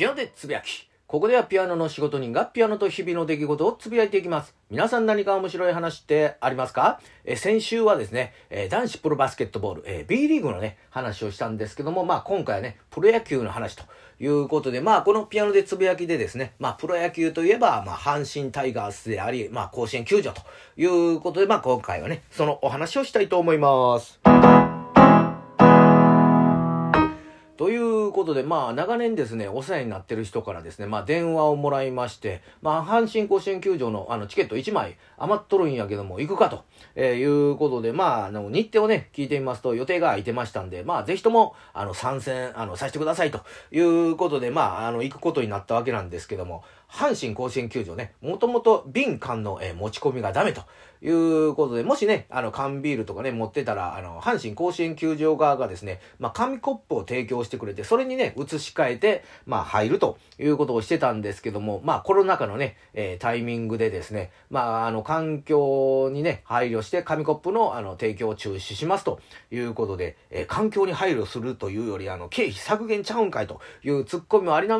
でつぶやき。ここではピアノの仕事人がピアノと日々の出来事をつぶやいていきます。皆さん何か面白い話ってありますか？え先週はですね、え男子プロバスケットボール、え B リーグのね、話をしたんですけども、まあ今回はね、プロ野球の話ということで、まあこのピアノでつぶやきでですね、まあプロ野球といえば、まあ阪神タイガースであり、まあ甲子園球場ということで、まあ今回はね、そのお話をしたいと思います。いうことで、まあ、長年ですね、お世話になってる人からですね、まあ、電話をもらいまして、まあ、阪神甲子園球場のあのチケット1枚余っとるんやけども、行くかと、えー、いうことで、まあ、あの、日程をね、聞いてみますと、予定が空いてましたんで、まあ、ぜひとも、あの、参戦、あの、させてくださいということで、まあ、あの、行くことになったわけなんですけども、阪神甲子園球場ね、もともと瓶缶の、えー、持ち込みがダメということで、もしね、あの、缶ビールとかね、持ってたら、あの、阪神甲子園球場側がですね、まあ、紙コップを提供してくれて、それにね、移し替えて、まあ、入るということをしてたんですけども、まあ、コロナ禍のね、えー、タイミングでですね、まあ、あの、環境にね、配慮して、紙コップの、あの、提供を中止しますということで、えー、環境に配慮するというより、あの、経費削減ちゃうんかいというツッコミもありな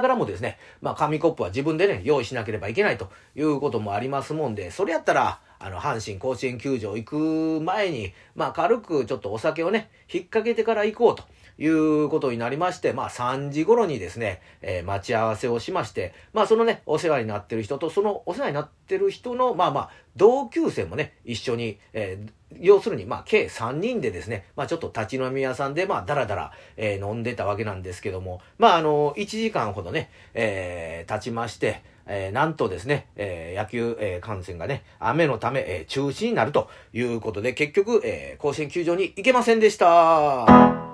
がらもですね、まあ、紙コップは自分でね、用意しなければいけないということもありますもんで、それやったら、あの、阪神甲子園球場行く前に、まあ、軽くちょっとお酒をね、引っ掛けてから行こうと。いうことになりまして、まあ3時頃にですね、えー、待ち合わせをしまして、まあそのね、お世話になってる人と、そのお世話になってる人の、まあまあ、同級生もね、一緒に、えー、要するに、まあ、計3人でですね、まあ、ちょっと立ち飲み屋さんで、まあ、だらだら、えー、飲んでたわけなんですけども、まあ、あの、1時間ほどね、えー、経ちまして、えー、なんとですね、えー、野球、えー、観戦がね、雨のため、えー、中止になるということで、結局、えー、甲子園球場に行けませんでした。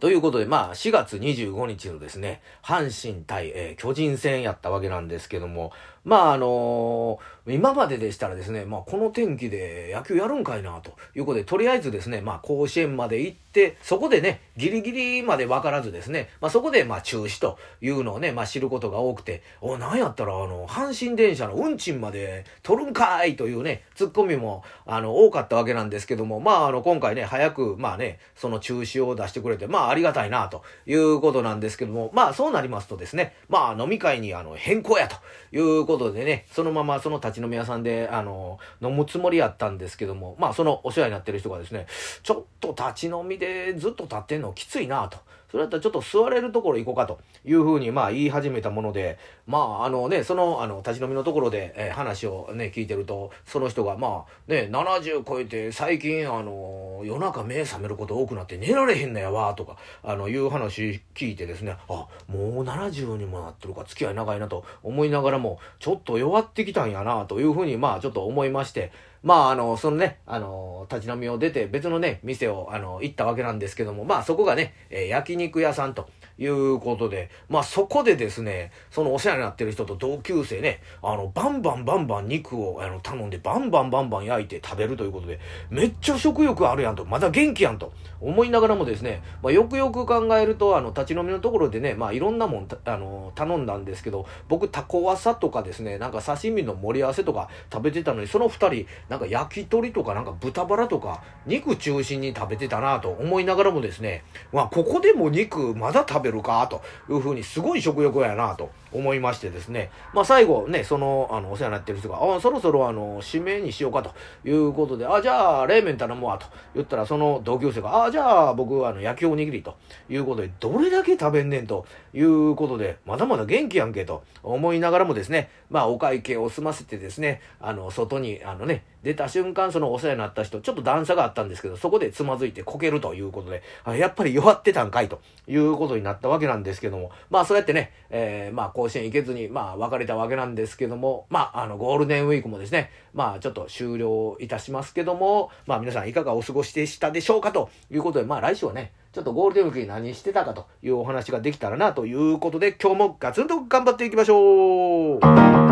ということで、まあ、4月25日のですね、阪神対、えー、巨人戦やったわけなんですけども、まあ、あのー、今まででしたらですね、まあ、この天気で野球やるんかいな、と。いうことで、とりあえずですね、まあ、甲子園まで行って、そこでね、ギリギリまで分からずですね、まあ、そこで、まあ、中止というのをね、まあ、知ることが多くて、お、なんやったら、あの、阪神電車の運賃まで取るんかいというね、ツッコミも、あの、多かったわけなんですけども、まあ、あの、今回ね、早く、まあね、その中止を出してくれて、まあ、ありがたいな、と。いうことなんですけども、まあ、そうなりますとですね、まあ、飲み会に、あの、変更や、と。いうことことでね、そのままその立ち飲み屋さんで、あの、飲むつもりやったんですけども、まあそのお世話になってる人がですね、ちょっと立ち飲みでずっと立ってんのきついなと。それだったらちょっと座れるところ行こうかというふうにまあ言い始めたもので、まああのね、そのあの立ち飲みのところで、えー、話をね、聞いてると、その人がまあね、70超えて最近あの、夜中目覚めること多くなって寝られへんのやわとか、あの、いう話聞いてですね、あ、もう70にもなってるか付き合い長いなと思いながらも、ちょっと弱ってきたんやなというふうにまあちょっと思いまして、まあ、あの、そのね、あの、立ち飲みを出て別のね、店を、あの、行ったわけなんですけども、まあ、そこがね、えー、焼肉屋さんと。いうことで、まあ、そこでですね、そのお世話になってる人と同級生ね、あの、バンバンバンバン肉をあの頼んで、バンバンバンバン焼いて食べるということで、めっちゃ食欲あるやんと、まだ元気やんと。思いながらもですね、まあ、よくよく考えると、あの、立ち飲みのところでね、まあ、いろんなもん、あの、頼んだんですけど、僕、タコワサとかですね、なんか刺身の盛り合わせとか食べてたのに、その二人、なんか焼き鳥とかなんか豚バラとか肉中心に食べてたなと思いながらもですね、まあここでも肉まだ食べるかというふうにすごい食欲やなと思いましてですね、まあ最後ね、その、あの、お世話になってる人が、あそろそろあの、指名にしようかということで、あ、じゃあ冷麺頼むわと言ったらその同級生が、あ、じゃあ僕あの、焼きおにぎりということで、どれだけ食べんねんということで、まだまだ元気やんけと思いながらもですね、まあお会計を済ませてですね、あの、外にあのね、出た瞬間、そのお世話になった人、ちょっと段差があったんですけど、そこでつまずいてこけるということで、あやっぱり弱ってたんかいということになったわけなんですけども、まあそうやってね、えー、まあ甲子園行けずに、まあ別れたわけなんですけども、まああのゴールデンウィークもですね、まあちょっと終了いたしますけども、まあ皆さんいかがお過ごしでしたでしょうかということで、まあ来週はね、ちょっとゴールデンウィークに何してたかというお話ができたらなということで、今日もガツンと頑張っていきましょう。